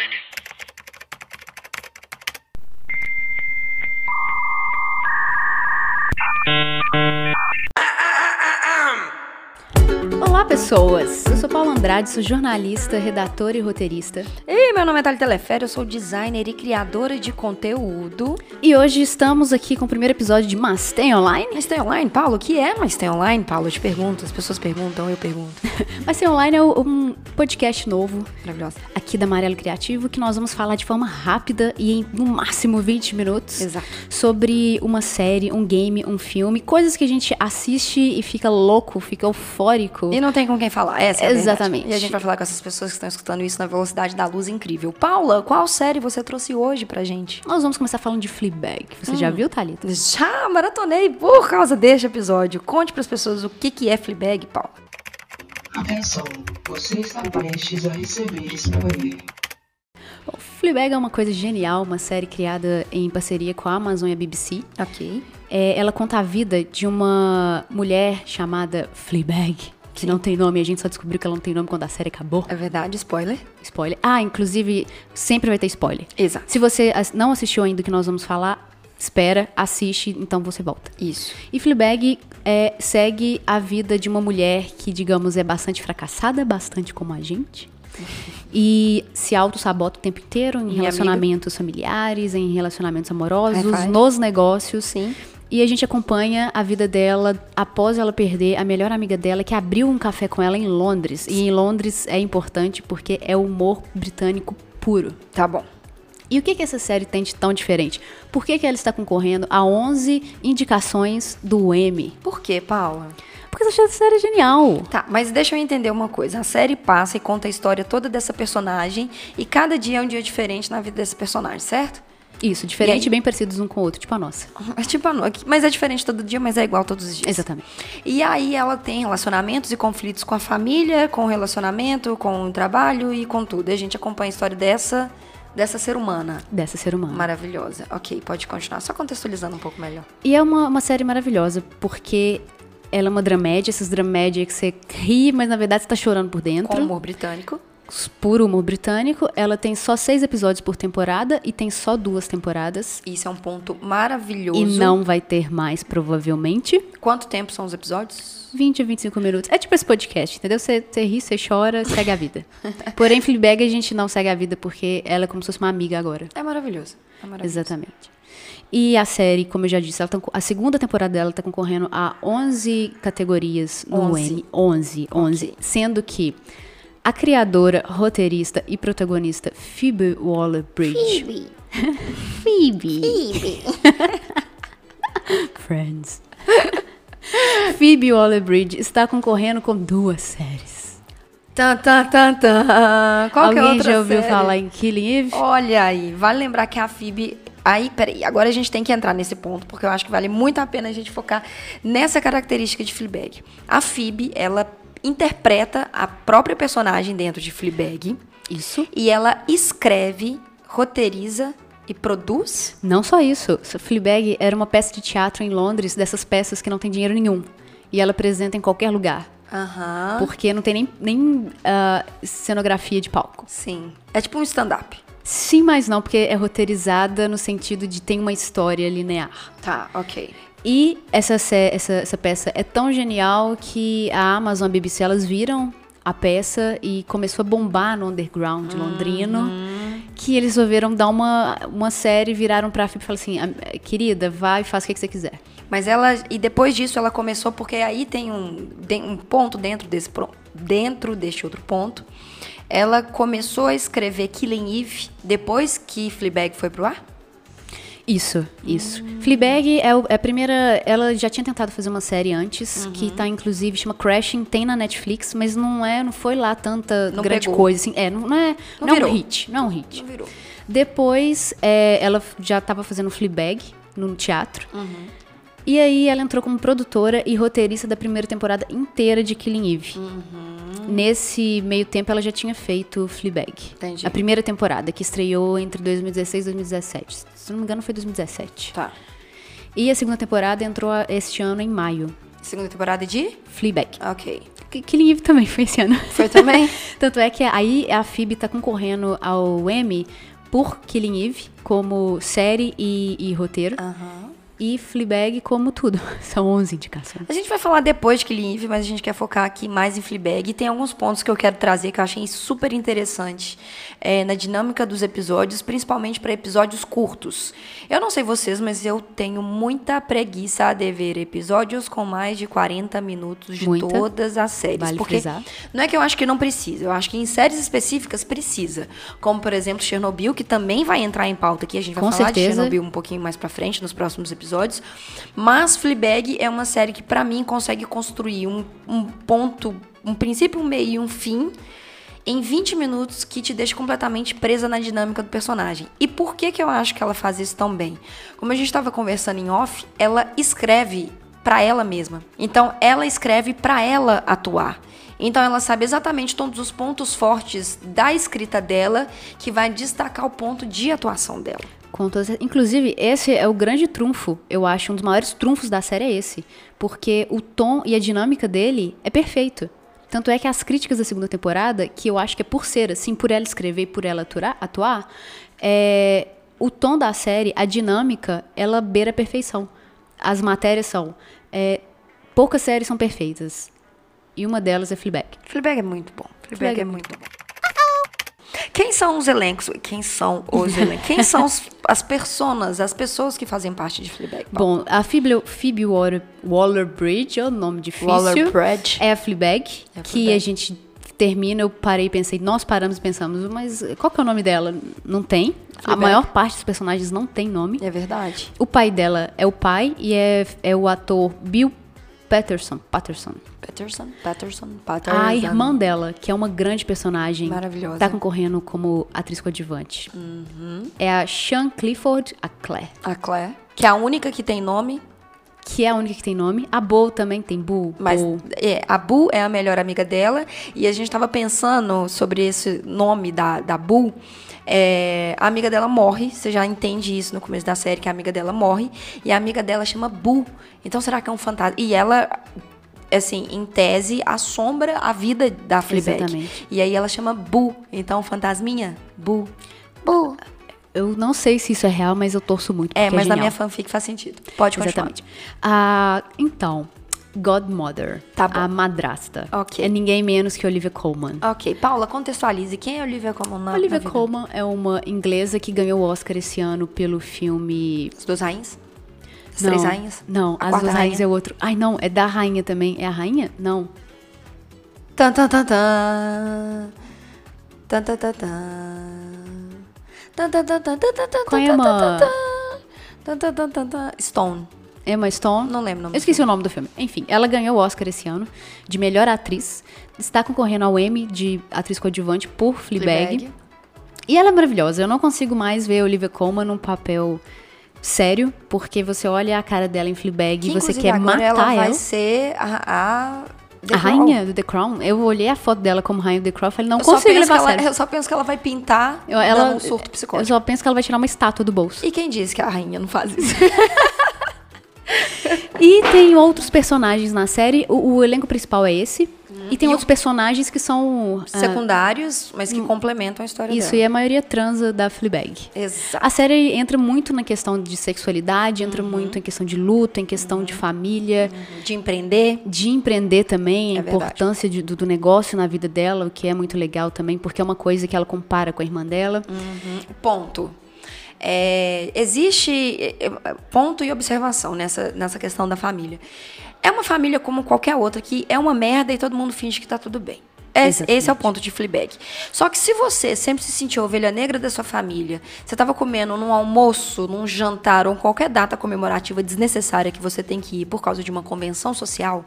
online. Olá, pessoas! Eu sou Paula Andrade, sou jornalista, redatora e roteirista. Ei, meu nome é Thalia Telefério, eu sou designer e criadora de conteúdo. E hoje estamos aqui com o primeiro episódio de Mas Tem Online. Mas tem online, Paulo? O que é Mas tem online, Paulo? Eu te pergunto, as pessoas perguntam, eu pergunto. Mas Tem Online é um podcast novo Maravilhosa. aqui da Amarelo Criativo que nós vamos falar de forma rápida e em no máximo 20 minutos Exato. sobre uma série, um game, um filme, coisas que a gente assiste e fica louco, fica eufórico. E não tem com quem falar, essa é a verdade. Exatamente. E a gente vai falar com essas pessoas que estão escutando isso na velocidade da luz incrível. Paula, qual série você trouxe hoje pra gente? Nós vamos começar falando de Fleabag. Você já viu, Thalita? Já maratonei por causa deste episódio. Conte pras pessoas o que, que é Fleabag, Paula. Atenção, você está prestes a receber spoiler. Bom, Fleabag é uma coisa genial, uma série criada em parceria com a Amazon e a BBC. Ok. É, ela conta a vida de uma mulher chamada Fleabag, que não tem nome, a gente só descobriu que ela não tem nome quando a série acabou. É verdade, spoiler? Spoiler. Ah, inclusive, sempre vai ter spoiler. Exato. Se você não assistiu ainda o que nós vamos falar, espera, assiste, então você volta. Isso. E Fleabag é, segue a vida de uma mulher que, digamos, é bastante fracassada, bastante como a gente. E se auto-sabota o tempo inteiro em Minha relacionamentos familiares, em relacionamentos amorosos, nos negócios. Sim. E a gente acompanha a vida dela após ela perder a melhor amiga dela, que abriu um café com ela em Londres. E em Londres é importante porque é humor britânico puro. Tá bom. E o que, que essa série tem de tão diferente? Por que, que ela está concorrendo a 11 indicações do Emmy? Por quê, Paula? Porque essa série é genial. Tá, mas deixa eu entender uma coisa. A série passa e conta a história toda dessa personagem e cada dia é um dia diferente na vida desse personagem, certo? Isso, diferente E aí? bem parecidos um com o outro, tipo a nossa. É tipo a no- mas é diferente todo dia, mas é igual todos os dias. Exatamente. E aí ela tem relacionamentos e conflitos com a família, com o relacionamento, com o trabalho e com tudo. E a gente acompanha a história dessa dessa ser humana. Dessa ser humano. Maravilhosa. Ok, pode continuar. Só contextualizando um pouco melhor. E é uma, uma série maravilhosa, porque ela é uma dramédia, essas dramédias que você ri, mas na verdade você tá chorando por dentro. Com humor britânico. Puro humor britânico. Ela tem só seis episódios por temporada e tem só duas temporadas. Isso é um ponto maravilhoso. E não vai ter mais, provavelmente. Quanto tempo são os episódios? 20 a 25 minutos. É tipo esse podcast, entendeu? Você, você ri, você chora, segue a vida. Porém, Fleabag a gente não segue a vida porque ela é como se fosse uma amiga agora. É maravilhoso. É maravilhoso. Exatamente. E a série, como eu já disse, tá, a segunda temporada dela está concorrendo a 11 categorias no 11. Emmy. 11, 11. Sendo que a criadora, roteirista e protagonista Phoebe Waller-Bridge... Phoebe. Phoebe. Friends. Phoebe Waller-Bridge está concorrendo com duas séries. Tan, tan, tan, tan. Qual que é Alguém outra já ouviu série? falar em Killing Eve? Olha aí, vale lembrar que a Phoebe. Aí, peraí, agora a gente tem que entrar nesse ponto, porque eu acho que vale muito a pena a gente focar nessa característica de Fleabag. A Phoebe, ela interpreta a própria personagem dentro de Fleabag Isso. e ela escreve, roteiriza e produz. Não só isso. Fleabag era uma peça de teatro em Londres, dessas peças que não tem dinheiro nenhum. E ela apresenta em qualquer lugar. Aham. Porque não tem nem, nem ah, cenografia de palco. Sim. É tipo um stand-up. Sim, mas não, porque é roteirizada no sentido de tem uma história linear. Tá, ok. E essa, essa, essa peça é tão genial que a Amazon e a BBC elas viram a peça e começou a bombar no underground londrino. Que eles resolveram dar uma, uma série, viraram pra Phoebe e falaram assim: "Ah, querida, vai e faz o que que você quiser. Mas ela. E depois disso ela começou, porque aí tem um, tem um ponto dentro desse. Dentro deste outro ponto. Ela começou a escrever Killing Eve depois que Fleabag foi pro ar? Isso, isso. Fleabag é, o- é a primeira. Ela já tinha tentado fazer uma série antes, que tá inclusive, chama Crashing, tem na Netflix, mas não é, não foi lá tanta Não grande pegou. coisa, assim. É, não, não é, Não não é um hit, não é um hit. Não virou. Depois, é, ela já tava fazendo Fleabag no teatro. E aí ela entrou como produtora e roteirista da primeira temporada inteira de Killing Eve. Nesse meio tempo, ela já tinha feito Fleabag. Entendi. A primeira temporada, que estreou entre 2016 e 2017. Se não me engano, foi 2017. Tá. E a segunda temporada entrou este ano em maio. Segunda temporada de? Fleabag. Ok. Killing Eve também foi esse ano. Foi também? Tanto é que aí a Phoebe tá concorrendo ao Emmy por Killing Eve como série e, e roteiro. Aham. E Fleabag como tudo. São 11 indicações. A gente vai falar depois de Killing Eve, mas a gente quer focar aqui mais em Fleabag. E tem alguns pontos que eu quero trazer que eu achei super interessante é, na dinâmica dos episódios, principalmente para episódios curtos. Eu não sei vocês, mas eu tenho muita preguiça de ver episódios com mais de 40 minutos de Muita. todas as séries. Vale porque frisar. não é que eu acho que não precisa, eu acho que em séries específicas precisa. Como, por exemplo, Chernobyl, que também vai entrar em pauta aqui. A gente vai Com falar de certeza. Chernobyl um pouquinho mais pra frente, nos próximos episódios. Mas Fleabag é uma série que, pra mim, consegue construir um, um ponto, um princípio, um meio e um fim em 20 minutos que te deixa completamente presa na dinâmica do personagem. E por que, que eu acho que ela faz isso tão bem? Como a gente estava conversando em off, ela escreve pra ela mesma. Então, ela escreve pra ela atuar. Então ela sabe exatamente todos os pontos fortes da escrita dela que vai destacar o ponto de atuação dela. Todas- Inclusive, esse é o grande trunfo. Eu acho um dos maiores trunfos da série é esse. Porque o tom e a dinâmica dele é perfeito. Tanto é que as críticas da segunda temporada, que eu acho que é por ser assim, por ela escrever e por ela aturar, atuar, é, o tom da série, a dinâmica, ela beira a perfeição. As matérias são. é, poucas séries são perfeitas. E uma delas é Fleabag. Fleabag é muito bom. Fleabag, Fleabag é é muito bom. Quem são os elencos? Quem são os elencos? Quem são os- as personas, as pessoas que fazem parte de Fleabag? Bom, a Phoebe, Phoebe Waller, Waller-Bridge, é o nome difícil. Waller-Bridge. É a Fleabag, É a que Fleabag. a gente termina, eu parei e pensei, nós paramos e pensamos, mas qual que é o nome dela? Não tem. A Fleabag. maior parte dos personagens não tem nome. É verdade. O pai dela é o pai e é, é o ator Bill Patterson. Patterson. Patterson, Patterson, Patterson. A irmã dela, que é uma grande personagem, Maravilhosa. tá concorrendo como atriz coadjuvante. Uhum. É a Sean Clifford, a Claire. A Claire, que é a única que tem nome, Que é a única que tem nome. A Bo também tem Bo. mas Bo. é, a Bu é a melhor amiga dela. E a gente tava pensando sobre esse nome da, da Bu. É, a amiga dela morre, você já entende isso no começo da série, que a amiga dela morre. E a amiga dela chama Bu. Então será que é um fantasma? E ela, assim, em tese, assombra a vida da Fleabag. Exatamente. E aí ela chama Bu. Então, fantasminha, Bu. Bu. Eu não sei se isso é real, mas eu torço muito. É, porque mas na genial. minha fanfic faz sentido. Pode continuar. Exatamente. Ah, então, Godmother. Tá. A madrasta. Ok. É ninguém menos que Olivia Colman. Ok, Paula, contextualize. Quem é Olivia Colman na, Olivia na? Colman é uma inglesa que ganhou o Oscar esse ano pelo filme. As duas rainhas? As não, três rainhas? Não, A as duas rainhas rainha? é outro. Ai, não, é da rainha também. É a rainha? Não. Tan, tan, tan, tan. Tan, tan, tan, tan. Tan, tan, tan, tan, tan, tan, tan, Qual é tan, uma- tan, tan. Tan, tan, tan, tan, tan. Stone. Emma Stone. Não lembro o nome Eu esqueci o nome do filme. Enfim, ela ganhou o Oscar esse ano de melhor atriz. Está concorrendo ao Emmy de atriz coadjuvante por Fleabag. Fleabag. E ela é maravilhosa. Eu não consigo mais ver a Olivia Colman num papel sério, porque você olha a cara dela em Fleabag e você quer matar ela. ela. vai ser a... A, The a Crown. rainha do The Crown. Eu olhei a foto dela como rainha do The Crown e falei, não Eu consigo levar ela- sério. Eu só penso que ela vai pintar Eu, ela, um surto eu psicótico. só penso que ela vai tirar uma estátua do bolso. E quem disse que a rainha não faz isso? E tem outros personagens na série. O, o elenco principal é esse. E tem E outros personagens que são. ah, Secundários, mas que complementam a história isso, dela. e a maioria transa da Fleabag. Exato. A série entra muito na questão de sexualidade, entra Uhum. muito em questão de luta, em questão de família, De empreender. de empreender também, a É verdade. importância de- do, do negócio na vida dela, o que é muito legal também, porque é uma coisa que ela compara com a irmã dela. Ponto. É, existe é, é, ponto e observação nessa, nessa questão da família. É uma família como qualquer outra que é uma merda e todo mundo finge que tá tudo bem. Esse, esse é o Exatamente. ponto de Fleabag. Só que se você sempre se sentiu ovelha negra da sua família, você estava comendo num almoço, num jantar ou em qualquer data comemorativa desnecessária que você tem que ir por causa de uma convenção social,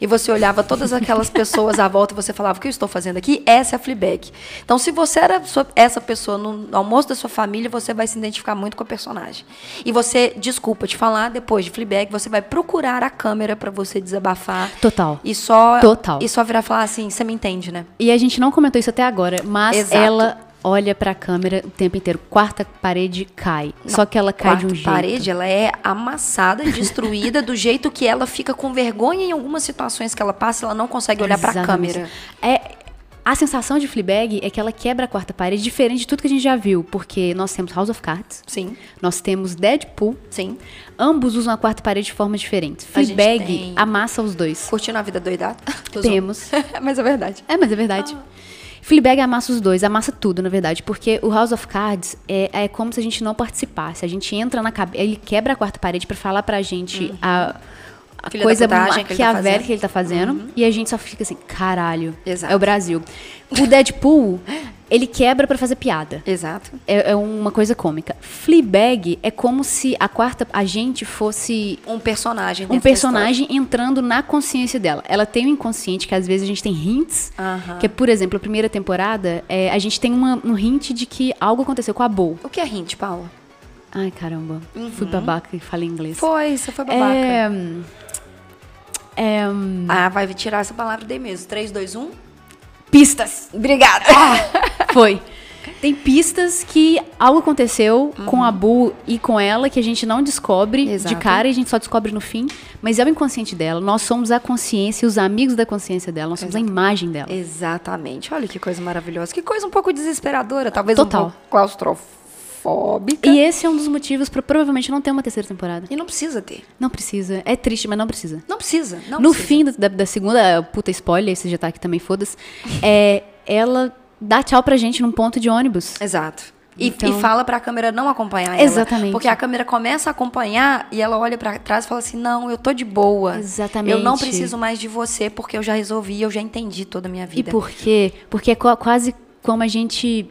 e você olhava todas aquelas pessoas à volta e você falava, o que eu estou fazendo aqui? Essa é a Fleabag. Então, se você era essa pessoa no almoço da sua família, você vai se identificar muito com a personagem. E você, desculpa te falar, depois de Fleabag, você vai procurar a câmera para você desabafar. Total. E só, Total. E só virar e falar assim, você me entende, né? E a gente não comentou isso até agora, mas Exato. ela olha pra câmera o tempo inteiro. Quarta parede cai. Só que ela cai de Quarta um jeito. parede, ela é amassada, destruída, do jeito que ela fica com vergonha em algumas situações que ela passa, ela não consegue olhar pra Exatamente. câmera. É, a sensação de Fleabag é que ela quebra a quarta parede, diferente de tudo que a gente já viu, porque nós temos House of Cards, Sim, nós temos Deadpool, sim. ambos usam a quarta parede de forma diferente. Fleabag tem- amassa os dois. Curtindo a vida doidada? Temos. Mas é verdade. É, mas é verdade. Fleabag amassa os dois, amassa tudo, na verdade, porque o House of Cards é, é como se a gente não participasse. A gente entra na cabeça, ele quebra a quarta parede pra falar pra gente a, a coisa que tá maquiavélica fazendo. que ele tá fazendo, e a gente só fica assim, caralho, Exato. é o Brasil. O Deadpool, ele quebra pra fazer piada. Exato. É, é uma coisa cômica. Fleabag é como se a quarta a gente fosse Um personagem. um personagem entrando na consciência dela. Ela tem um inconsciente que às vezes a gente tem hints. Que é, por exemplo, a primeira temporada, é, a gente tem uma- um hint de que algo aconteceu com a Bo. O que é hint, Paula? Ai, caramba. Fui babaca e falei inglês. Foi, você foi babaca. É, é, Ah, vai tirar essa palavra daí mesmo. 3, 2, 1. pistas. Obrigada. Foi. Tem pistas que algo aconteceu com a Bu e com ela que a gente não descobre Exato. de cara e a gente só descobre no fim. Mas é o inconsciente dela. Nós somos a consciência e os amigos da consciência dela. Nós somos a imagem dela. Exatamente. Olha que coisa maravilhosa. Que coisa um pouco desesperadora. Talvez Total. um pouco claustrofóbica. E esse é um dos motivos para provavelmente não ter uma terceira temporada. E não precisa ter. Não precisa. É triste, mas não precisa. Não precisa. Não no precisa. fim da, da- da segunda, puta spoiler, esse já tá aqui também, foda-se. É, ela dá tchau pra gente num ponto de ônibus. Exato. E, Então- e fala pra câmera não acompanhar ela. Exatamente. Porque a câmera começa a acompanhar e ela olha pra trás e fala assim: Não, eu tô de boa. Exatamente. Eu não preciso mais de você porque eu já resolvi, eu já entendi toda a minha E vida. por quê? Porque é qua- quase como a gente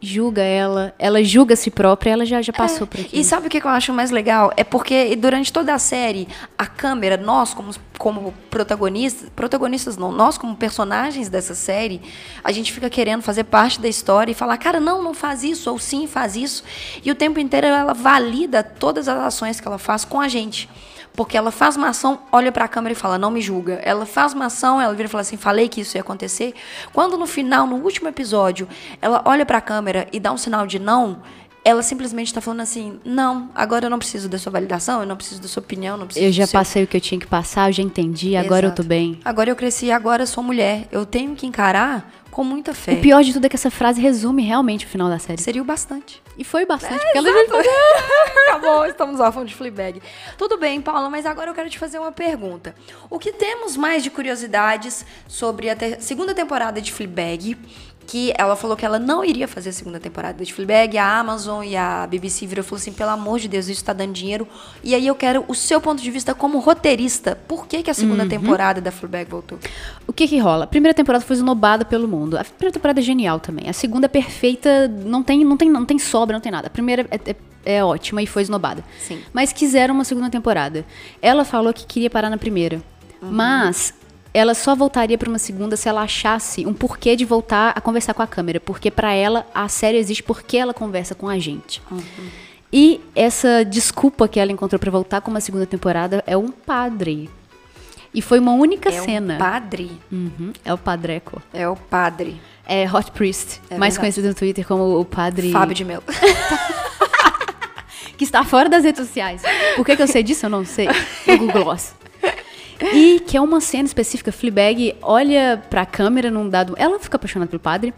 julga ela. Ela julga a si própria, ela já, já passou por aqui. E sabe o que que eu acho mais legal? É porque durante toda a série, a câmera, nós como, como protagonistas, protagonistas não, nós como personagens dessa série, a gente fica querendo fazer parte da história e falar, cara, não, não faz isso, ou sim, faz isso. E o tempo inteiro ela valida todas as ações que ela faz com a gente. Porque ela faz uma ação, olha pra câmera e fala, não me julga. Ela faz uma ação, ela vira e fala assim, falei que isso ia acontecer. Quando no final, no último episódio, ela olha pra câmera e dá um sinal de não, ela simplesmente tá falando assim, não, agora eu não preciso da sua validação, eu não preciso da sua opinião, eu não preciso Eu já seu... passei o que eu tinha que passar, eu já entendi, agora eu tô Exato. bem. Agora eu cresci, agora eu sou mulher. Eu tenho que encarar com muita fé. O pior de tudo é que essa frase resume realmente o final da série. Seria o bastante. E foi bastante, porque ela já Acabou, estamos órfãos de Fleabag. Tudo bem, Paula, mas agora eu quero te fazer uma pergunta. O que temos mais de curiosidades sobre a ter- segunda temporada de Fleabag? Que ela falou que ela não iria fazer a segunda temporada de Fleabag. A Amazon e a BBC viram e falou assim: pelo amor de Deus, isso tá dando dinheiro. E aí eu quero o seu ponto de vista como roteirista. Por que, que a segunda temporada da Fleabag voltou? O que que rola? A primeira temporada foi esnobada pelo mundo. A primeira temporada é genial também. A segunda é perfeita, não tem, não tem, não tem sobra, não tem nada. A primeira é, é- é ótima e foi esnobada. Sim. Mas quiseram uma segunda temporada. Ela falou que queria parar na primeira. Mas ela só voltaria para uma segunda se ela achasse um porquê de voltar a conversar com a câmera. Porque para ela a série existe porque ela conversa com a gente. E essa desculpa que ela encontrou para voltar com uma segunda temporada é um padre. E foi uma única É cena. o padre. Uhum, é o Padreco. É o padre. É Hot Priest, É mais verdade. conhecido no Twitter como o Padre. Fábio de Melo. Que está fora das redes sociais. Por que, que eu sei disso? Eu não sei. No Google Gloss. E que é uma cena específica. Fleabag olha pra câmera num dado. Ela fica apaixonada pelo padre.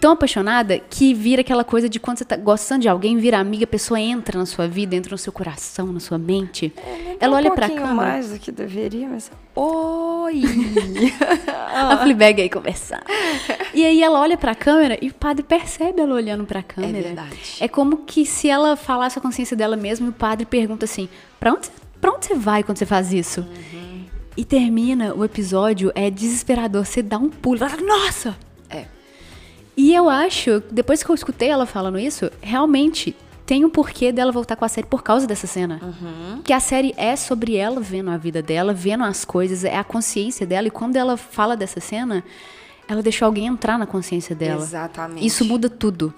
Tão apaixonada que vira aquela coisa de quando você tá gostando de alguém, vira amiga, a pessoa entra na sua vida, entra no seu coração, na sua mente. Ela olha pra câmera. um mais do que deveria, mas... Oi! A Fleabag aí conversar. E aí ela olha pra câmera e o padre percebe ela olhando pra câmera. verdade. É como que se ela falasse a consciência dela mesma e o padre pergunta assim: pra onde, pra onde você vai quando você faz isso? E termina o episódio, é desesperador. Você dá um pulo. fala, Nossa! É. E eu acho, depois que eu escutei ela falando isso, realmente tem um porquê dela voltar com a série por causa dessa cena. Que a série é sobre ela vendo a vida dela, vendo as coisas, é a consciência dela. E quando ela fala dessa cena, ela deixou alguém entrar na consciência dela. Exatamente. Isso muda tudo.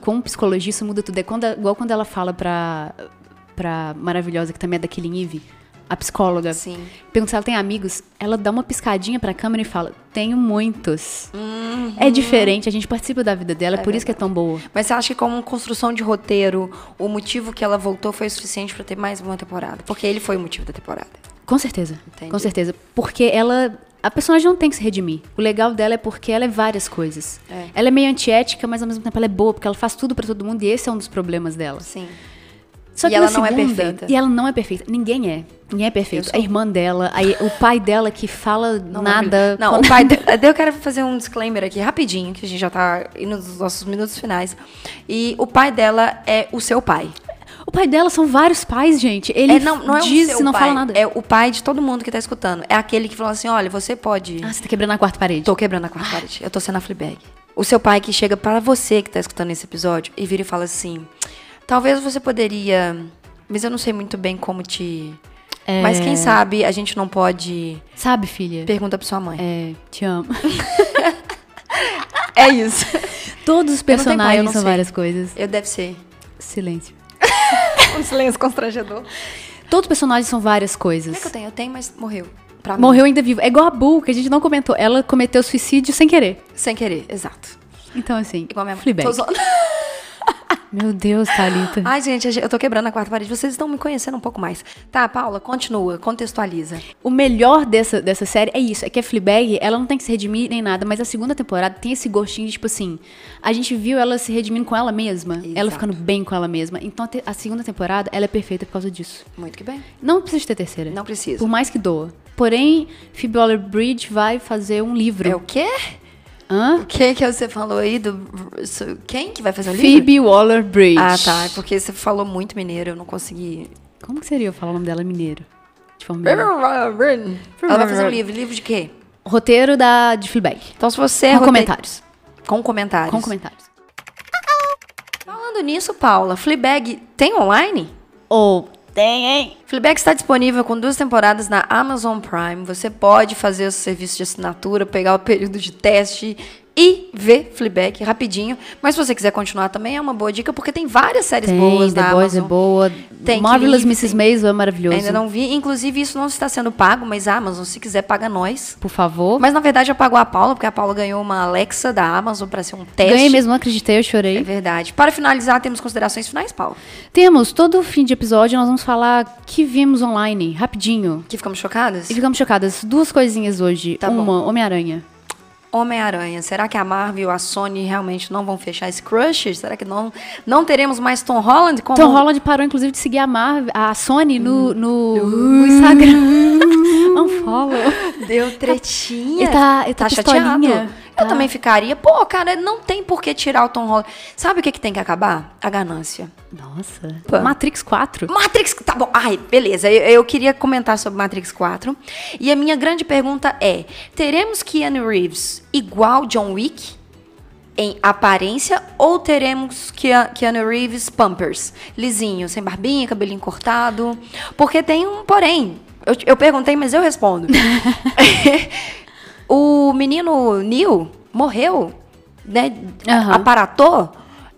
Com psicologia, isso muda tudo. É quando, igual quando ela fala pra, pra Maravilhosa, que também é da Killing Eve. A psicóloga, Sim. pergunta se ela tem amigos, ela dá uma piscadinha pra câmera e fala: Tenho muitos. Uhum. É diferente, a gente participa da vida dela, é por isso que é tão boa. Mas você acha que como construção de roteiro, o motivo que ela voltou foi o suficiente pra ter mais uma temporada? Porque ele foi o motivo da temporada. Com certeza. Entendi. Com certeza. Porque ela. A personagem não tem que se redimir. O legal dela é porque ela é várias coisas. É. Ela é meio antiética, mas ao mesmo tempo ela é boa, porque ela faz tudo pra todo mundo e esse é um dos problemas dela. Sim. Só E que ela na não é segunda- perfeita. E ela não é perfeita. Ninguém é. Ninguém é perfeito. A irmã dela, a- o pai dela que fala Não, nada. Não, quando- o pai. de- Eu quero fazer um disclaimer aqui rapidinho, que a gente já tá indo nos nossos minutos finais. E o pai dela é o seu pai. O pai dela são vários pais, gente. Ele é, não, não é diz e não pai, fala nada. É o pai de todo mundo que tá escutando. É aquele que falou assim: olha, você pode. Ah, você tá quebrando a quarta parede. Tô quebrando a quarta parede. Eu tô sendo a Fleabag. O seu pai que chega para você que tá escutando esse episódio e vira e fala assim: talvez você poderia. Mas eu não sei muito bem como te. É. Mas quem sabe a gente não pode. Sabe, filha? Pergunta pra sua mãe. É, te amo. É, isso. Todos os pai, personagens não são sei. várias coisas. Eu deve ser. Silêncio. Um silêncio constrangedor. Todos os personagens são várias coisas. Como é que eu tenho? Eu tenho, mas morreu. Pra mim. Morreu ainda vivo. É igual a Bull, que a gente não comentou. Ela cometeu suicídio sem querer. Sem querer, exato. Então, assim, Igual a minha mãe. Fleabag. Tô zoando. Meu Deus, Thalita. Ai, gente, eu tô quebrando a quarta parede. Vocês estão me conhecendo um pouco mais. Tá, Paula, continua, contextualiza. O melhor dessa, dessa série é isso, é que a Fleabag, ela não tem que se redimir nem nada, mas a segunda temporada tem esse gostinho de, tipo assim, a gente viu ela se redimindo com ela mesma, ela Exato. ficando bem com ela mesma. Então a, a segunda temporada, ela é perfeita por causa disso. Muito que bem. Não precisa ter terceira. Não precisa. Por mais que doa. Porém, Phoebe Waller-Bridge vai fazer um livro. É o quê? Hã? O que que você falou aí do... Quem que vai fazer o livro? Phoebe Waller-Bridge. Ah, tá. É porque você falou muito mineiro, eu não consegui... Como que seria eu falar o nome dela mineiro? De forma. Ela vai fazer um livro. Livro de quê? Roteiro da, de Fleabag. Então, se você... é Com rote- comentários. Com comentários. Com comentários. Falando nisso, Paula, Fleabag tem online? Ou tem, hein? Fleabag está disponível com duas temporadas na Amazon Prime. Você pode fazer o serviço de assinatura, pegar o período de teste e ver Fleabag rapidinho. Mas se você quiser continuar também, é uma boa dica, porque tem várias séries Tem, boas The na Boys é Amazon. boa. Tem Marvelous Mrs. Maisel é maravilhoso. Ainda não vi. Inclusive, isso não está sendo pago, mas a Amazon, se quiser, paga nós. Por favor. Mas na verdade, eu pago a Paula, porque a Paula ganhou uma Alexa da Amazon para ser um teste. Ganhei mesmo, não acreditei, eu chorei. É verdade. Para finalizar, temos considerações finais, Paula. Temos, todo fim de episódio, nós vamos falar que vimos online, rapidinho. Que ficamos chocadas? E ficamos chocadas. Duas coisinhas hoje. Tá. Uma, Homem-Aranha. Homem-Aranha. Será que a Marvel e a Sony realmente não vão fechar esse crush? Será que não, não teremos mais Tom Holland como... Tom Holland parou, inclusive, de seguir a Marvel, a Sony no, no, no Instagram. Unfollow. Deu tretinha. Ele tá- ele tá chateado. Eu também ficaria. Pô, cara, não tem por que tirar o Tom Holland. Sabe o que, que tem que acabar? A ganância. Nossa. Pô. Matrix 4. Matrix, tá bom. Ai, beleza. Eu, eu queria comentar sobre Matrix 4. E a minha grande pergunta é: teremos Keanu Reeves igual John Wick? Em aparência, ou teremos Kea- Keanu Reeves Pampers? Lisinho, sem barbinha, cabelinho cortado. Porque tem um porém. Eu, eu perguntei, mas eu respondo. o menino Neil morreu, né? Aham. Aparatou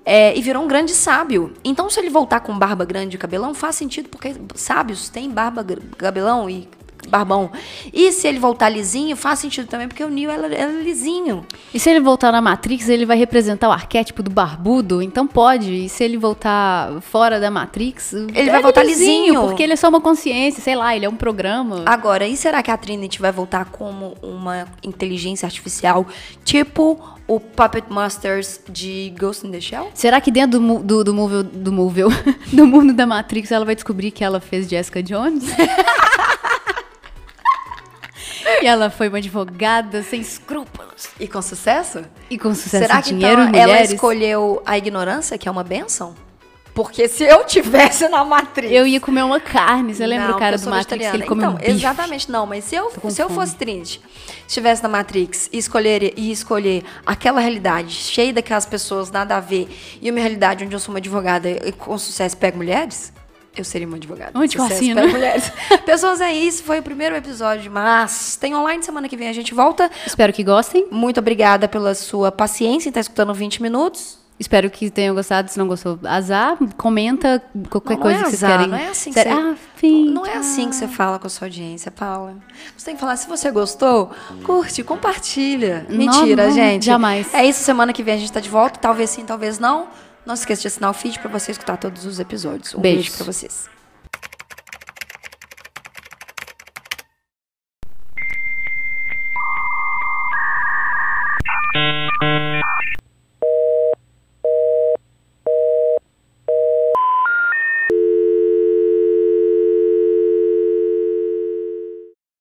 é, e virou um grande sábio. Então, se ele voltar com barba grande e cabelão, faz sentido, porque sábios têm barba, cabelão e barbão. E se ele voltar lisinho, faz sentido também, porque o Neil era, era lisinho. E se ele voltar na Matrix, ele vai representar o arquétipo do barbudo, então pode. E se ele voltar fora da Matrix, ele vai voltar lisinho. Porque ele é só uma consciência, sei lá, ele é um programa. Agora, e será que a Trinity vai voltar como uma inteligência artificial, tipo o Puppet Masters de Ghost in the Shell? Será que dentro do, do, do, movie, do, do mundo da Matrix ela vai descobrir que ela fez Jessica Jones? e ela foi uma advogada sem escrúpulos. E com sucesso? E com sucesso Será que dinheiro, então, ela escolheu a ignorância, que é uma benção? Porque se eu tivesse na Matrix. Eu ia comer uma carne. Você lembra Não, o cara do Matrix que ele vegetariana. come então, um bife? Exatamente, não. Mas se eu, se eu fosse Trinity, estivesse na Matrix e escolher, e escolher aquela realidade cheia daquelas pessoas, nada a ver, e uma realidade onde eu sou uma advogada e com sucesso pego mulheres, eu seria uma advogada. Onde pego mulheres. Pessoas, é isso. Foi o primeiro episódio, mas tem online semana que vem. A gente volta. Espero que gostem. Muito obrigada pela sua paciência em estar escutando 20 minutos. Espero que tenham gostado. Se não gostou, azar. Comenta qualquer Não, não coisa é que vocês querem. não é assim que você- Ah, fim, Não é assim que você fala com a sua audiência, Paula. Você tem que falar, se você gostou, curte, compartilha. Não, Mentira, não, gente. jamais. É isso, semana que vem a gente tá de volta. Talvez sim, talvez não. Não se esqueça de assinar o feed pra você escutar todos os episódios. Um beijo pra vocês.